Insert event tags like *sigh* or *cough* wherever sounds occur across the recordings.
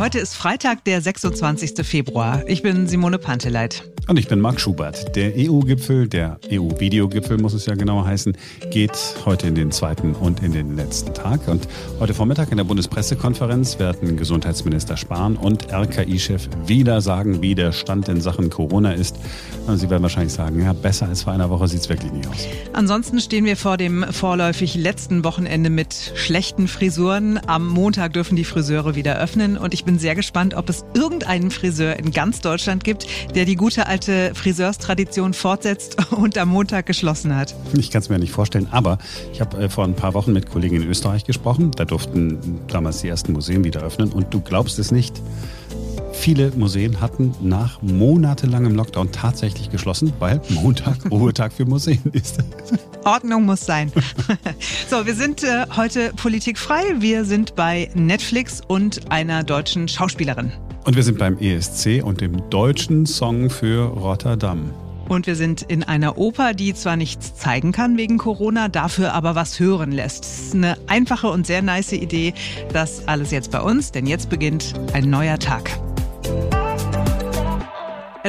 Heute ist Freitag, der 26. Februar. Ich bin Simone Panteleit. Und ich bin Marc Schubert. Der EU-Gipfel, der EU-Videogipfel muss es ja genauer heißen, geht heute in den zweiten und in den letzten Tag. Und heute Vormittag in der Bundespressekonferenz werden Gesundheitsminister Spahn und RKI-Chef wieder sagen, wie der Stand in Sachen Corona ist. Und Sie werden wahrscheinlich sagen, ja, besser als vor einer Woche sieht es wirklich nicht aus. Ansonsten stehen wir vor dem vorläufig letzten Wochenende mit schlechten Frisuren. Am Montag dürfen die Friseure wieder öffnen und ich bin sehr gespannt, ob es irgendeinen Friseur in ganz Deutschland gibt, der die gute alte Friseurstradition fortsetzt *laughs* und am Montag geschlossen hat. Ich kann es mir nicht vorstellen, aber ich habe äh, vor ein paar Wochen mit Kollegen in Österreich gesprochen. Da durften damals die ersten Museen wieder öffnen und du glaubst es nicht. Viele Museen hatten nach monatelangem Lockdown tatsächlich geschlossen, weil Montag *laughs* Ruhetag für Museen ist. Ordnung muss sein. *laughs* so, wir sind äh, heute politikfrei. Wir sind bei Netflix und einer deutschen Schauspielerin. Und wir sind beim ESC und dem deutschen Song für Rotterdam. Und wir sind in einer Oper, die zwar nichts zeigen kann wegen Corona, dafür aber was hören lässt. Das ist eine einfache und sehr nice Idee. Das alles jetzt bei uns, denn jetzt beginnt ein neuer Tag.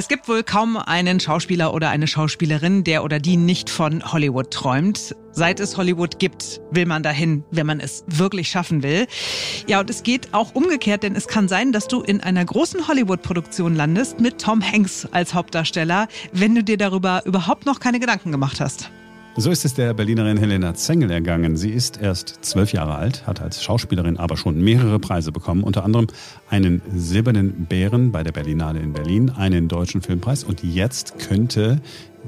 Es gibt wohl kaum einen Schauspieler oder eine Schauspielerin, der oder die nicht von Hollywood träumt. Seit es Hollywood gibt, will man dahin, wenn man es wirklich schaffen will. Ja, und es geht auch umgekehrt, denn es kann sein, dass du in einer großen Hollywood-Produktion landest mit Tom Hanks als Hauptdarsteller, wenn du dir darüber überhaupt noch keine Gedanken gemacht hast. So ist es der Berlinerin Helena Zengel ergangen. Sie ist erst zwölf Jahre alt, hat als Schauspielerin aber schon mehrere Preise bekommen, unter anderem einen silbernen Bären bei der Berlinale in Berlin, einen deutschen Filmpreis und jetzt könnte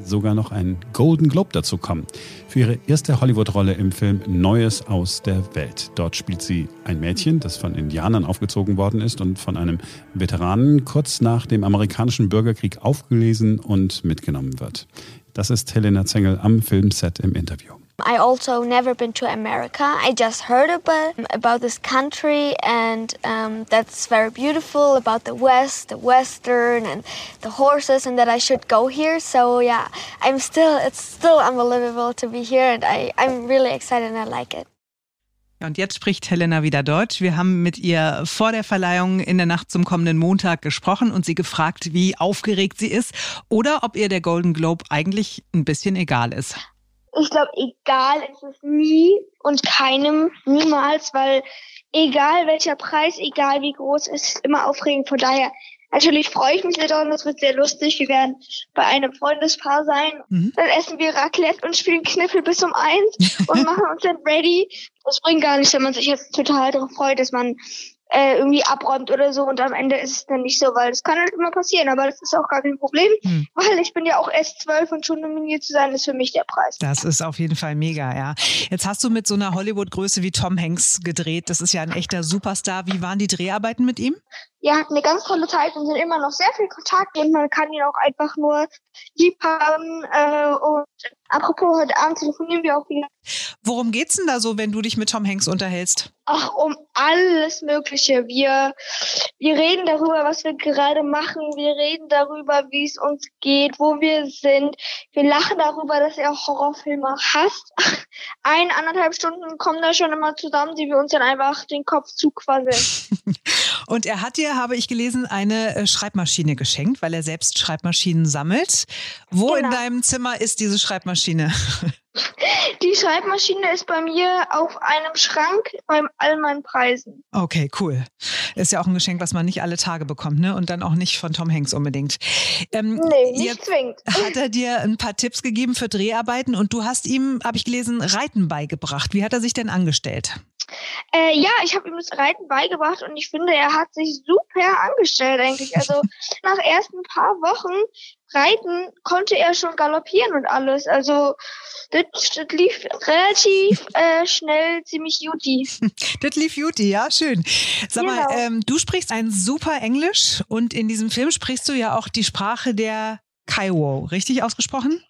sogar noch ein Golden Globe dazu kommen. Für ihre erste Hollywood-Rolle im Film Neues aus der Welt. Dort spielt sie ein Mädchen, das von Indianern aufgezogen worden ist und von einem Veteranen kurz nach dem amerikanischen Bürgerkrieg aufgelesen und mitgenommen wird. Das ist Helena Zengel am Filmset im Interview. I also never been to America. I just heard about about this country, and um, that's very beautiful about the West, the Western, and the horses, and that I should go here. So yeah, I'm still it's still unbelievable to be here, and I I'm really excited and I like it. Und jetzt spricht Helena wieder Deutsch. Wir haben mit ihr vor der Verleihung in der Nacht zum kommenden Montag gesprochen und sie gefragt, wie aufgeregt sie ist oder ob ihr der Golden Globe eigentlich ein bisschen egal ist. Ich glaube, egal ist es nie und keinem, niemals, weil egal welcher Preis, egal wie groß, ist immer aufregend. Von daher Natürlich freue ich mich sehr daran, das wird sehr lustig. Wir werden bei einem Freundespaar sein. Mhm. Dann essen wir Raclette und spielen Kniffel bis um eins *laughs* und machen uns dann ready. Das bringt gar nichts, wenn man sich jetzt total darauf freut, dass man äh, irgendwie abräumt oder so und am Ende ist es dann nicht so, weil das kann halt immer passieren, aber das ist auch gar kein Problem, hm. weil ich bin ja auch erst zwölf und schon nominiert zu sein, ist für mich der Preis. Das ist auf jeden Fall mega, ja. Jetzt hast du mit so einer Hollywood-Größe wie Tom Hanks gedreht, das ist ja ein echter Superstar. Wie waren die Dreharbeiten mit ihm? Ja, hatten eine ganz tolle Zeit und sind immer noch sehr viel Kontakt und man kann ihn auch einfach nur lieb haben äh, und apropos, heute Abend telefonieren wir auch wieder. Worum geht's denn da so, wenn du dich mit Tom Hanks unterhältst? Ach, um alles Mögliche. Wir, wir reden darüber, was wir gerade machen. Wir reden darüber, wie es uns geht, wo wir sind. Wir lachen darüber, dass er Horrorfilme hasst. *laughs* Ein, anderthalb Stunden kommen da schon immer zusammen, die wir uns dann einfach den Kopf zuquasseln. *laughs* Und er hat dir, habe ich gelesen, eine äh, Schreibmaschine geschenkt, weil er selbst Schreibmaschinen sammelt. Wo genau. in deinem Zimmer ist diese Schreibmaschine? *laughs* Die Schreibmaschine ist bei mir auf einem Schrank bei all meinen Preisen. Okay, cool. Ist ja auch ein Geschenk, was man nicht alle Tage bekommt, ne? Und dann auch nicht von Tom Hanks unbedingt. Ähm, nee, nicht zwingend. *laughs* Hat er dir ein paar Tipps gegeben für Dreharbeiten und du hast ihm, habe ich gelesen, Reiten beigebracht. Wie hat er sich denn angestellt? Äh, ja, ich habe ihm das Reiten beigebracht und ich finde, er hat sich super angestellt eigentlich. Also *laughs* nach ersten paar Wochen Reiten konnte er schon galoppieren und alles. Also das, das lief relativ *laughs* äh, schnell ziemlich juti. *laughs* das lief juti, ja, schön. Sag genau. mal, ähm, du sprichst ein super Englisch und in diesem Film sprichst du ja auch die Sprache der Kaiwo, richtig ausgesprochen?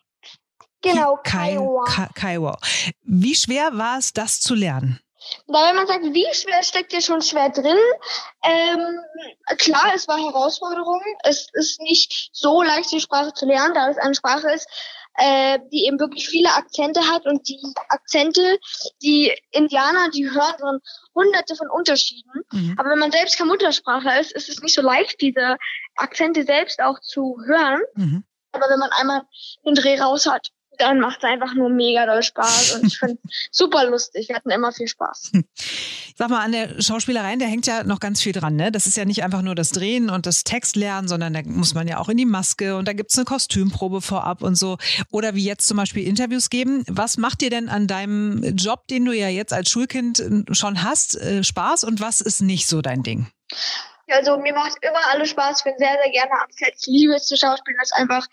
Genau, Kaiwo. Kaiwo. Wie schwer war es, das zu lernen? Da wenn man sagt, wie schwer steckt hier schon schwer drin? Ähm, klar, es war Herausforderung. Es ist nicht so leicht, die Sprache zu lernen, da es eine Sprache ist, äh, die eben wirklich viele Akzente hat und die Akzente, die Indianer, die hören so hunderte von Unterschieden. Mhm. Aber wenn man selbst kein Muttersprachler ist, ist es nicht so leicht, diese Akzente selbst auch zu hören. Mhm. Aber wenn man einmal den Dreh raus hat, dann macht es einfach nur mega doll Spaß und ich finde *laughs* super lustig. Wir hatten immer viel Spaß. Sag mal, an der Schauspielerei, da hängt ja noch ganz viel dran, ne? Das ist ja nicht einfach nur das Drehen und das Textlernen, sondern da muss man ja auch in die Maske und da gibt es eine Kostümprobe vorab und so. Oder wie jetzt zum Beispiel Interviews geben. Was macht dir denn an deinem Job, den du ja jetzt als Schulkind schon hast, äh, Spaß und was ist nicht so dein Ding? Also mir macht immer alles Spaß. Ich bin sehr, sehr gerne am Set. Ich liebe es zu schauspielen. Das ist einfach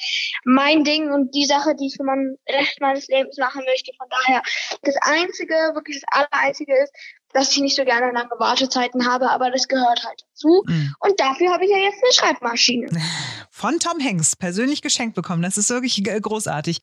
mein Ding und die Sache, die ich für meinen Rest meines Lebens machen möchte. Von daher, das Einzige, wirklich das Allereinzige ist, dass ich nicht so gerne lange Wartezeiten habe, aber das gehört halt dazu. Mhm. Und dafür habe ich ja jetzt eine Schreibmaschine. *laughs* Von Tom Hanks persönlich geschenkt bekommen. Das ist wirklich großartig.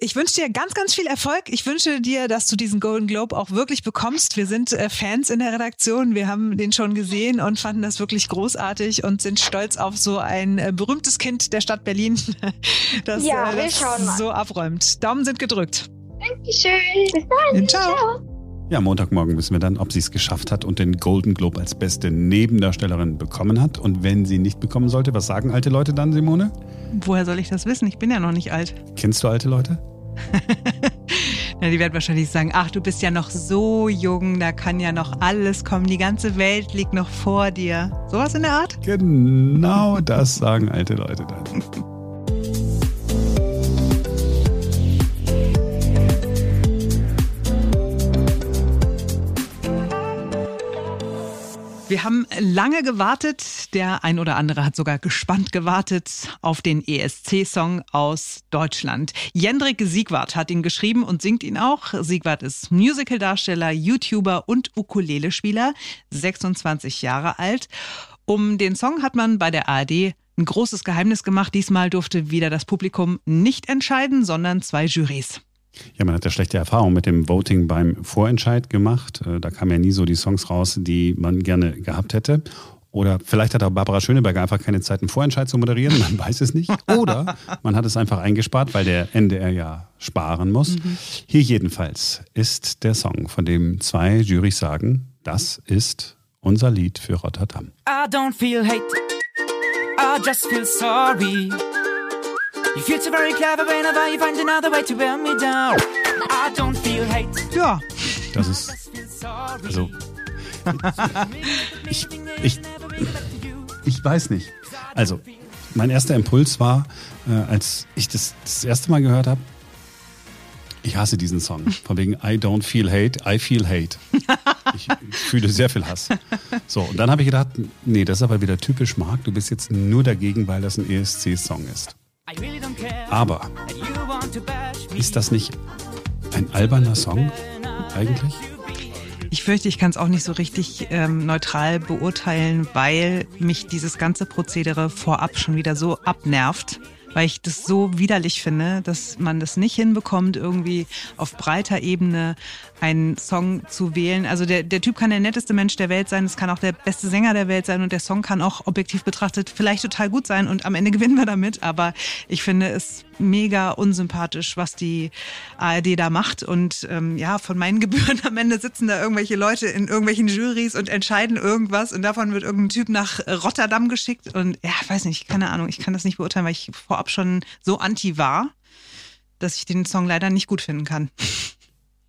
Ich wünsche dir ganz, ganz viel Erfolg. Ich wünsche dir, dass du diesen Golden Globe auch wirklich bekommst. Wir sind äh, Fans in der Redaktion. Wir haben den schon gesehen und fanden das wirklich großartig und sind stolz auf so ein äh, berühmtes Kind der Stadt Berlin, *laughs* das, ja, äh, das so abräumt. Daumen sind gedrückt. Dankeschön. Bis dann. Ciao. Ciao. Ja, Montagmorgen wissen wir dann, ob sie es geschafft hat und den Golden Globe als beste Nebendarstellerin bekommen hat. Und wenn sie nicht bekommen sollte, was sagen alte Leute dann, Simone? Woher soll ich das wissen? Ich bin ja noch nicht alt. Kennst du alte Leute? *laughs* Na, die werden wahrscheinlich sagen, ach, du bist ja noch so jung, da kann ja noch alles kommen, die ganze Welt liegt noch vor dir. Sowas in der Art? Genau das sagen alte Leute dann. *laughs* Wir haben lange gewartet. Der ein oder andere hat sogar gespannt gewartet auf den ESC-Song aus Deutschland. Jendrik Siegwart hat ihn geschrieben und singt ihn auch. Siegwart ist Musicaldarsteller, YouTuber und Ukulelespieler, 26 Jahre alt. Um den Song hat man bei der ARD ein großes Geheimnis gemacht. Diesmal durfte wieder das Publikum nicht entscheiden, sondern zwei Jurys. Ja, man hat ja schlechte Erfahrungen mit dem Voting beim Vorentscheid gemacht. Äh, da kamen ja nie so die Songs raus, die man gerne gehabt hätte. Oder vielleicht hat auch Barbara Schöneberger einfach keine Zeit, einen Vorentscheid zu moderieren, man weiß es nicht. *laughs* Oder man hat es einfach eingespart, weil der NDR ja sparen muss. Mhm. Hier jedenfalls ist der Song, von dem zwei Jurys sagen, das ist unser Lied für Rotterdam. I don't feel hate, I just feel sorry. You feel so very clever whenever you find another way to wear me down. I don't feel hate. Ja. Das ist. Also. *laughs* Ich, ich, ich weiß nicht. Also, mein erster Impuls war, äh, als ich das das erste Mal gehört habe, ich hasse diesen Song. Von wegen I don't feel hate, I feel hate. Ich, ich fühle sehr viel Hass. So, und dann habe ich gedacht, nee, das ist aber wieder typisch Marc. Du bist jetzt nur dagegen, weil das ein ESC-Song ist. Aber ist das nicht ein alberner Song eigentlich? Ich fürchte, ich kann es auch nicht so richtig ähm, neutral beurteilen, weil mich dieses ganze Prozedere vorab schon wieder so abnervt weil ich das so widerlich finde, dass man das nicht hinbekommt, irgendwie auf breiter Ebene einen Song zu wählen. Also der, der Typ kann der netteste Mensch der Welt sein, es kann auch der beste Sänger der Welt sein und der Song kann auch objektiv betrachtet vielleicht total gut sein und am Ende *laughs* gewinnen wir damit. Aber ich finde es mega unsympathisch, was die ARD da macht. Und ähm, ja, von meinen *laughs* Gebühren am Ende sitzen da irgendwelche Leute in irgendwelchen Juries und entscheiden irgendwas und davon wird irgendein Typ nach Rotterdam geschickt. Und ja, weiß nicht, keine Ahnung, ich kann das nicht beurteilen, weil ich vorab schon so anti war, dass ich den Song leider nicht gut finden kann.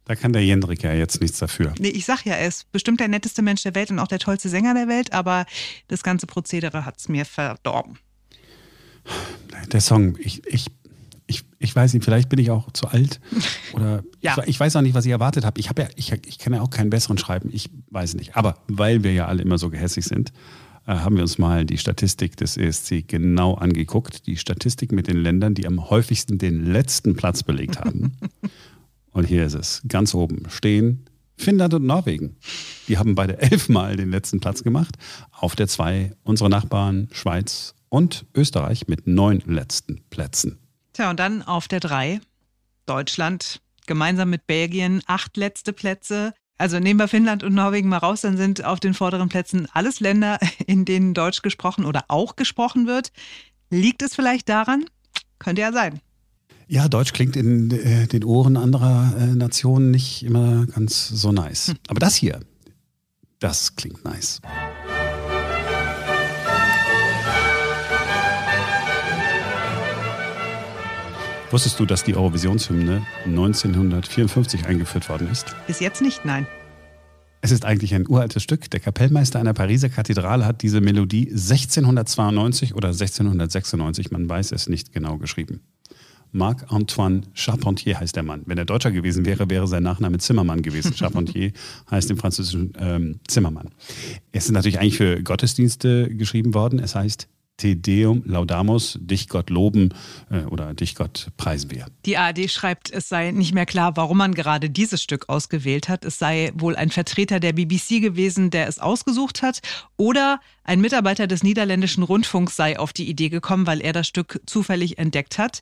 Da kann der Jendrik ja jetzt nichts dafür. Nee, ich sag ja, er ist bestimmt der netteste Mensch der Welt und auch der tollste Sänger der Welt, aber das ganze Prozedere hat es mir verdorben. Der Song, ich, ich, ich, ich weiß nicht, vielleicht bin ich auch zu alt *laughs* oder ja. ich, ich, weiß auch nicht, was ich erwartet habe. Ich, hab ja, ich, ich kann ja auch keinen besseren schreiben, ich weiß nicht. Aber weil wir ja alle immer so gehässig sind, haben wir uns mal die Statistik des ESC genau angeguckt. Die Statistik mit den Ländern, die am häufigsten den letzten Platz belegt haben. *laughs* Und hier ist es. Ganz oben stehen Finnland und Norwegen. Die haben beide elfmal den letzten Platz gemacht. Auf der zwei unsere Nachbarn Schweiz und Österreich mit neun letzten Plätzen. Tja, und dann auf der drei Deutschland gemeinsam mit Belgien acht letzte Plätze. Also nehmen wir Finnland und Norwegen mal raus, dann sind auf den vorderen Plätzen alles Länder, *laughs* in denen Deutsch gesprochen oder auch gesprochen wird. Liegt es vielleicht daran? Könnte ja sein. Ja, Deutsch klingt in äh, den Ohren anderer äh, Nationen nicht immer ganz so nice. Hm. Aber das hier, das klingt nice. Wusstest du, dass die Eurovisionshymne 1954 eingeführt worden ist? Bis jetzt nicht, nein. Es ist eigentlich ein uraltes Stück. Der Kapellmeister einer Pariser Kathedrale hat diese Melodie 1692 oder 1696, man weiß es nicht genau, geschrieben. Marc-Antoine Charpentier heißt der Mann. Wenn er Deutscher gewesen wäre, wäre sein Nachname Zimmermann gewesen. *laughs* Charpentier heißt im Französischen ähm, Zimmermann. Es ist natürlich eigentlich für Gottesdienste geschrieben worden. Es heißt Te Deum Laudamus, dich Gott loben äh, oder dich Gott preisen wir. Die ARD schreibt, es sei nicht mehr klar, warum man gerade dieses Stück ausgewählt hat. Es sei wohl ein Vertreter der BBC gewesen, der es ausgesucht hat, oder ein Mitarbeiter des niederländischen Rundfunks sei auf die Idee gekommen, weil er das Stück zufällig entdeckt hat.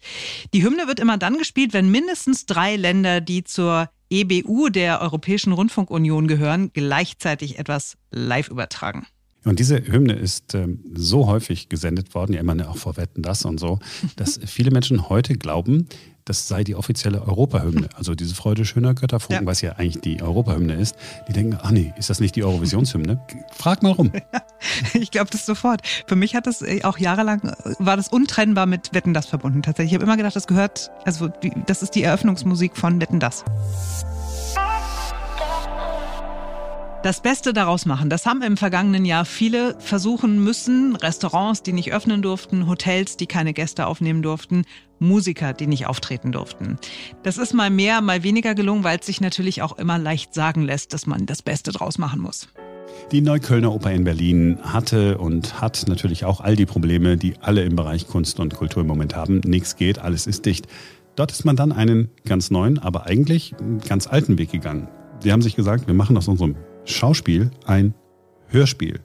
Die Hymne wird immer dann gespielt, wenn mindestens drei Länder, die zur EBU der Europäischen Rundfunkunion gehören, gleichzeitig etwas live übertragen. Und diese Hymne ist ähm, so häufig gesendet worden, ja immer auch vor Wetten das und so, *laughs* dass viele Menschen heute glauben, das sei die offizielle Europahymne. Also diese Freude schöner Götterfunken, ja. was ja eigentlich die Europahymne ist. Die denken, ach nee, ist das nicht die Eurovisionshymne? *laughs* Frag mal rum. ich glaube das sofort. Für mich hat das äh, auch jahrelang, äh, war das untrennbar mit Wetten das verbunden. Tatsächlich, ich habe immer gedacht, das gehört, also das ist die Eröffnungsmusik von Wetten das. Das Beste daraus machen. Das haben im vergangenen Jahr viele versuchen müssen. Restaurants, die nicht öffnen durften, Hotels, die keine Gäste aufnehmen durften, Musiker, die nicht auftreten durften. Das ist mal mehr, mal weniger gelungen, weil es sich natürlich auch immer leicht sagen lässt, dass man das Beste draus machen muss. Die Neuköllner Oper in Berlin hatte und hat natürlich auch all die Probleme, die alle im Bereich Kunst und Kultur im Moment haben. Nichts geht, alles ist dicht. Dort ist man dann einen ganz neuen, aber eigentlich ganz alten Weg gegangen. Sie haben sich gesagt, wir machen aus unserem Schauspiel ein Hörspiel.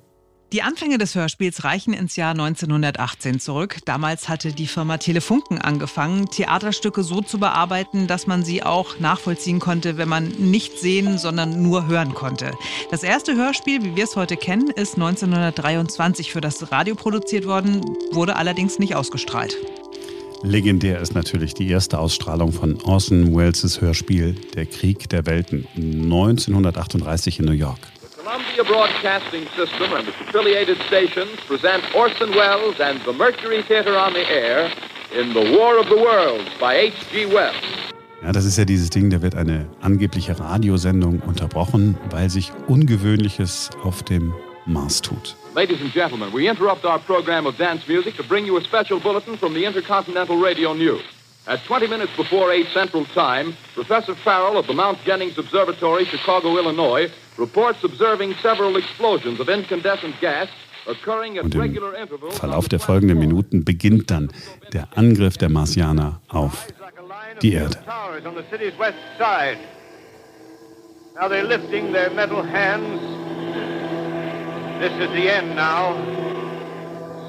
Die Anfänge des Hörspiels reichen ins Jahr 1918 zurück. Damals hatte die Firma Telefunken angefangen, Theaterstücke so zu bearbeiten, dass man sie auch nachvollziehen konnte, wenn man nicht sehen, sondern nur hören konnte. Das erste Hörspiel, wie wir es heute kennen, ist 1923 für das Radio produziert worden, wurde allerdings nicht ausgestrahlt. Legendär ist natürlich die erste Ausstrahlung von Orson Welles' Hörspiel Der Krieg der Welten 1938 in New York. The Columbia Broadcasting System and its affiliated stations present Orson Welles and the Mercury Theater on the Air in The War of the Worlds by H.G. Wells. Ja, das ist ja dieses Ding, da wird eine angebliche Radiosendung unterbrochen, weil sich Ungewöhnliches auf dem Mars tut. Ladies and gentlemen, we interrupt our program of dance music to bring you a special bulletin from the Intercontinental Radio News. At 20 minutes before 8 Central Time, Professor Farrell of the Mount Jennings Observatory, Chicago, Illinois, reports observing several explosions of incandescent gas und im Verlauf der folgenden Minuten beginnt dann der Angriff der Marsianer auf die Erde. Now they're lifting their metal hands This is the end now.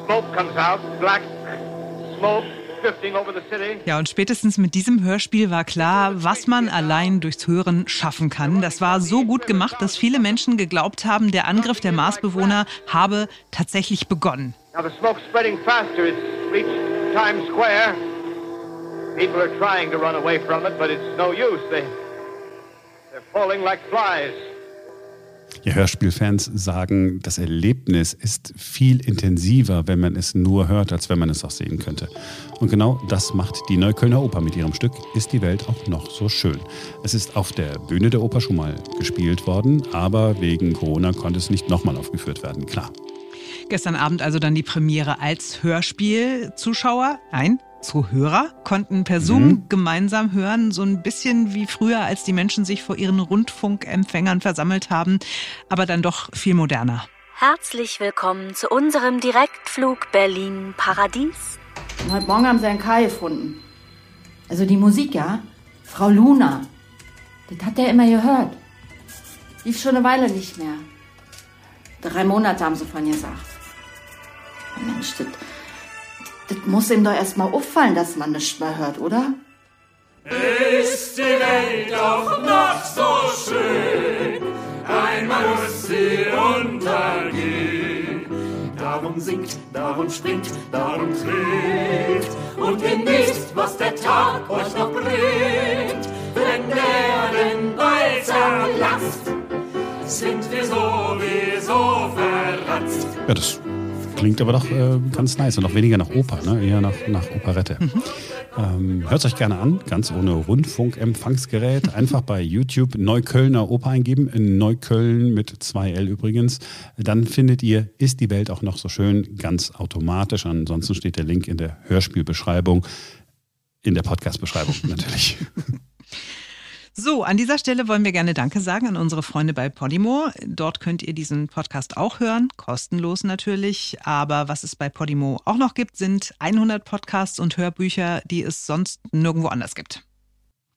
Smoke comes out, black smoke. Ja, und spätestens mit diesem Hörspiel war klar, was man allein durchs Hören schaffen kann. Das war so gut gemacht, dass viele Menschen geglaubt haben, der Angriff der Marsbewohner habe tatsächlich begonnen. Now the smoke's spreading faster. It's reached Times Square. People are trying to run away from it, but it's no use. They, they're falling like flies. Ja, Hörspielfans sagen, das Erlebnis ist viel intensiver, wenn man es nur hört, als wenn man es auch sehen könnte. Und genau das macht die Neuköllner Oper mit ihrem Stück Ist die Welt auch noch so schön. Es ist auf der Bühne der Oper schon mal gespielt worden, aber wegen Corona konnte es nicht nochmal aufgeführt werden, klar. Gestern Abend also dann die Premiere als Hörspiel. Zuschauer, nein, Zuhörer konnten per Zoom mhm. gemeinsam hören, so ein bisschen wie früher, als die Menschen sich vor ihren Rundfunkempfängern versammelt haben, aber dann doch viel moderner. Herzlich willkommen zu unserem Direktflug Berlin-Paradies. Heute Morgen haben sie einen Kai gefunden. Also die Musik, ja? Frau Luna. Das hat er immer gehört. Lief schon eine Weile nicht mehr. Drei Monate haben sie von ihr gesagt. Mensch, das das muss ihm doch erstmal auffallen, dass man nichts mehr hört, oder? Ist die Welt doch noch so schön, einmal muss sie untergehen. Da darum singt, darum springt, darum trägt und genießt, was der Tag euch noch bringt. Wenn der den Ball zerlatzt, sind wir sowieso verratzt. Ja, das klingt aber doch äh, ganz nice und auch weniger nach Oper, ne? eher nach, nach Operette. Mhm. Ähm, Hört euch gerne an, ganz ohne Rundfunkempfangsgerät. Einfach bei YouTube Neuköllner Oper eingeben, in Neukölln mit 2L übrigens. Dann findet ihr Ist die Welt auch noch so schön ganz automatisch. Ansonsten steht der Link in der Hörspielbeschreibung, in der Podcast-Beschreibung natürlich. *laughs* So, an dieser Stelle wollen wir gerne Danke sagen an unsere Freunde bei Podimo. Dort könnt ihr diesen Podcast auch hören, kostenlos natürlich. Aber was es bei Podimo auch noch gibt, sind 100 Podcasts und Hörbücher, die es sonst nirgendwo anders gibt.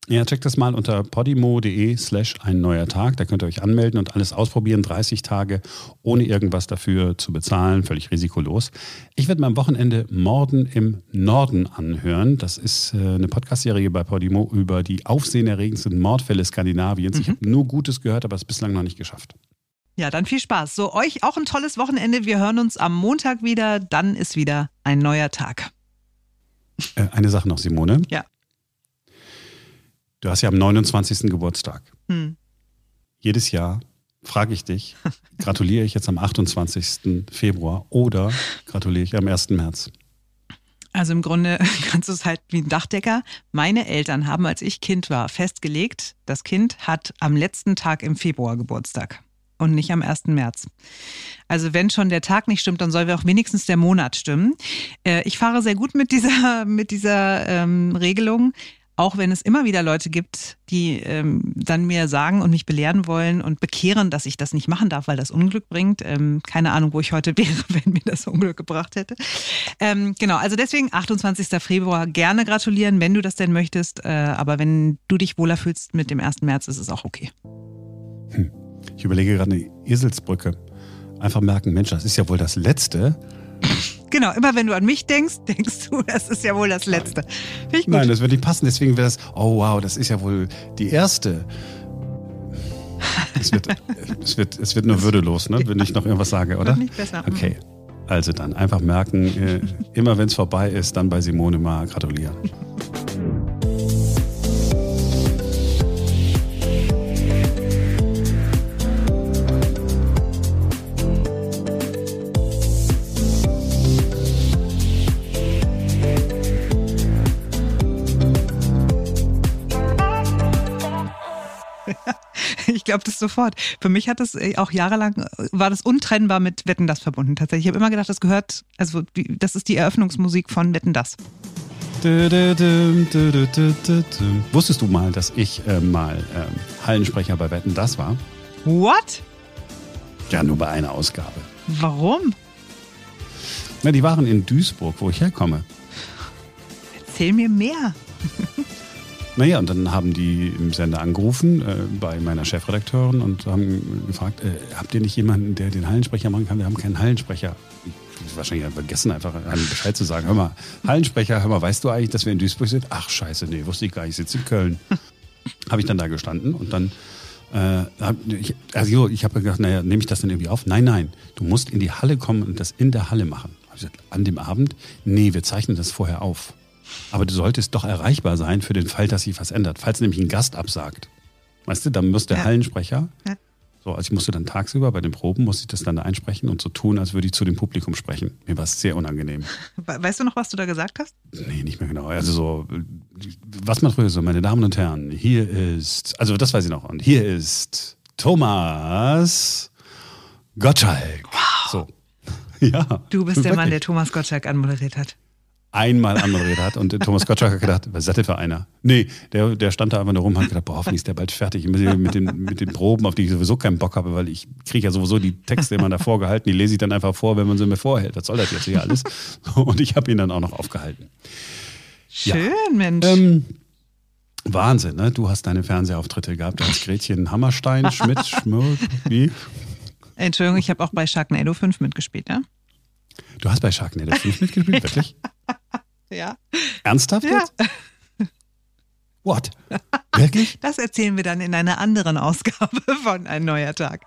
Ja, checkt das mal unter podimo.de slash ein neuer Tag. Da könnt ihr euch anmelden und alles ausprobieren. 30 Tage ohne irgendwas dafür zu bezahlen. Völlig risikolos. Ich werde mir am Wochenende Morden im Norden anhören. Das ist äh, eine Podcast-Serie bei Podimo über die aufsehenerregendsten Mordfälle Skandinaviens. Ich habe nur Gutes gehört, aber es bislang noch nicht geschafft. Ja, dann viel Spaß. So, euch auch ein tolles Wochenende. Wir hören uns am Montag wieder. Dann ist wieder ein neuer Tag. Äh, eine Sache noch, Simone. Ja. Du hast ja am 29. Geburtstag. Hm. Jedes Jahr frage ich dich, *laughs* gratuliere ich jetzt am 28. Februar oder gratuliere ich am 1. März? Also im Grunde *laughs* kannst du es halt wie ein Dachdecker. Meine Eltern haben, als ich Kind war, festgelegt, das Kind hat am letzten Tag im Februar Geburtstag und nicht am 1. März. Also wenn schon der Tag nicht stimmt, dann soll auch wenigstens der Monat stimmen. Äh, ich fahre sehr gut mit dieser, mit dieser ähm, Regelung. Auch wenn es immer wieder Leute gibt, die ähm, dann mir sagen und mich belehren wollen und bekehren, dass ich das nicht machen darf, weil das Unglück bringt. Ähm, keine Ahnung, wo ich heute *laughs* wäre, wenn mir das Unglück gebracht hätte. Ähm, genau, also deswegen 28. Februar gerne gratulieren, wenn du das denn möchtest. Äh, aber wenn du dich wohler fühlst mit dem 1. März, ist es auch okay. Ich überlege gerade eine Eselsbrücke. Einfach merken, Mensch, das ist ja wohl das Letzte. Genau, immer wenn du an mich denkst, *laughs* denkst du, das ist ja wohl das Letzte. Finde ich gut. Nein, das wird nicht passen. Deswegen wäre das, oh wow, das ist ja wohl die erste. Es wird, *laughs* es wird, es wird nur würdelos, ne, wenn ich noch irgendwas sage, oder? Nicht besser. Okay. Also dann einfach merken, äh, immer wenn es vorbei ist, dann bei Simone mal gratulieren. *laughs* Ich das sofort. Für mich hat das äh, auch jahrelang, äh, war das untrennbar mit Wetten, das verbunden tatsächlich. Ich habe immer gedacht, das gehört, also das ist die Eröffnungsmusik von Wetten, das. Wusstest du mal, dass ich äh, mal ähm, Hallensprecher bei Wetten das war? What? Ja, nur bei einer Ausgabe. Warum? Na, die waren in Duisburg, wo ich herkomme. Erzähl mir mehr. *laughs* Naja, und dann haben die im Sender angerufen äh, bei meiner Chefredakteurin und haben gefragt, äh, habt ihr nicht jemanden, der den Hallensprecher machen kann? Wir haben keinen Hallensprecher. Ich wahrscheinlich vergessen, einfach einen Bescheid zu sagen. Hör mal, Hallensprecher, hör mal, weißt du eigentlich, dass wir in Duisburg sind? Ach scheiße, nee, wusste ich gar nicht, ich sitze in Köln. *laughs* habe ich dann da gestanden und dann äh, ich, also ich habe gedacht, naja, nehme ich das dann irgendwie auf? Nein, nein, du musst in die Halle kommen und das in der Halle machen. Hab ich gesagt, an dem Abend? Nee, wir zeichnen das vorher auf. Aber du solltest doch erreichbar sein für den Fall, dass sich was ändert. Falls nämlich ein Gast absagt. Weißt du, dann muss der Ja. Hallensprecher, Ja. so, also ich musste dann tagsüber bei den Proben, musste ich das dann da einsprechen und so tun, als würde ich zu dem Publikum sprechen. Mir war es sehr unangenehm. *laughs* We- Weißt du noch, was du da gesagt hast? Nee, nicht mehr genau. Also so, was man früher so, meine Damen und Herren, hier ist, also das weiß ich noch, und hier ist Thomas Gottschalk. So. *laughs* Ja. Du bist der Mann, der Wirklich. Thomas Gottschalk anmoderiert hat. Einmal anmoderiert hat. Und Thomas Gottschalk hat gedacht, was ist das denn für einer? Nee, der, der stand da einfach nur rum und hat gedacht, boah, hoffentlich ist der bald fertig. Ich muss mit den, mit den Proben, auf die ich sowieso keinen Bock habe, weil ich kriege ja sowieso die Texte immer davor gehalten, die lese ich dann einfach vor, wenn man sie mir vorhält. Was soll das jetzt hier alles? Und ich habe ihn dann auch noch aufgehalten. Ja. Schön, Mensch. Ähm, Wahnsinn, ne? Du hast deine Fernsehauftritte gehabt als Gretchen Hammerstein, Schmidt, Schmürk, wie? Entschuldigung, ich habe auch bei Sharknado 5 mitgespielt, ja? Du hast bei Sharknado 5 mitgespielt, wirklich? *laughs* Ja. Ernsthaft Ja. jetzt? What? *laughs* Wirklich? Das erzählen wir dann in einer anderen Ausgabe von Ein neuer Tag.